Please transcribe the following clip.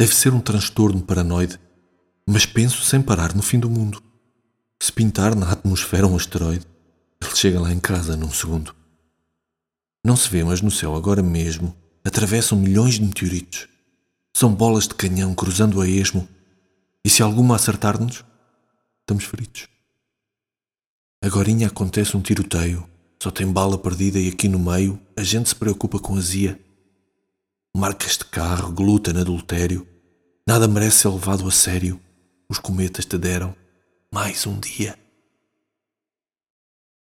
Deve ser um transtorno paranoide, mas penso sem parar no fim do mundo. Se pintar na atmosfera um asteroide, ele chega lá em casa num segundo. Não se vê, mas no céu agora mesmo atravessam milhões de meteoritos. São bolas de canhão cruzando a esmo, e se alguma acertar-nos, estamos feridos. Agorinha acontece um tiroteio, só tem bala perdida e aqui no meio a gente se preocupa com azia. Marcas de carro, glúten, adultério, nada merece ser levado a sério. Os cometas te deram mais um dia.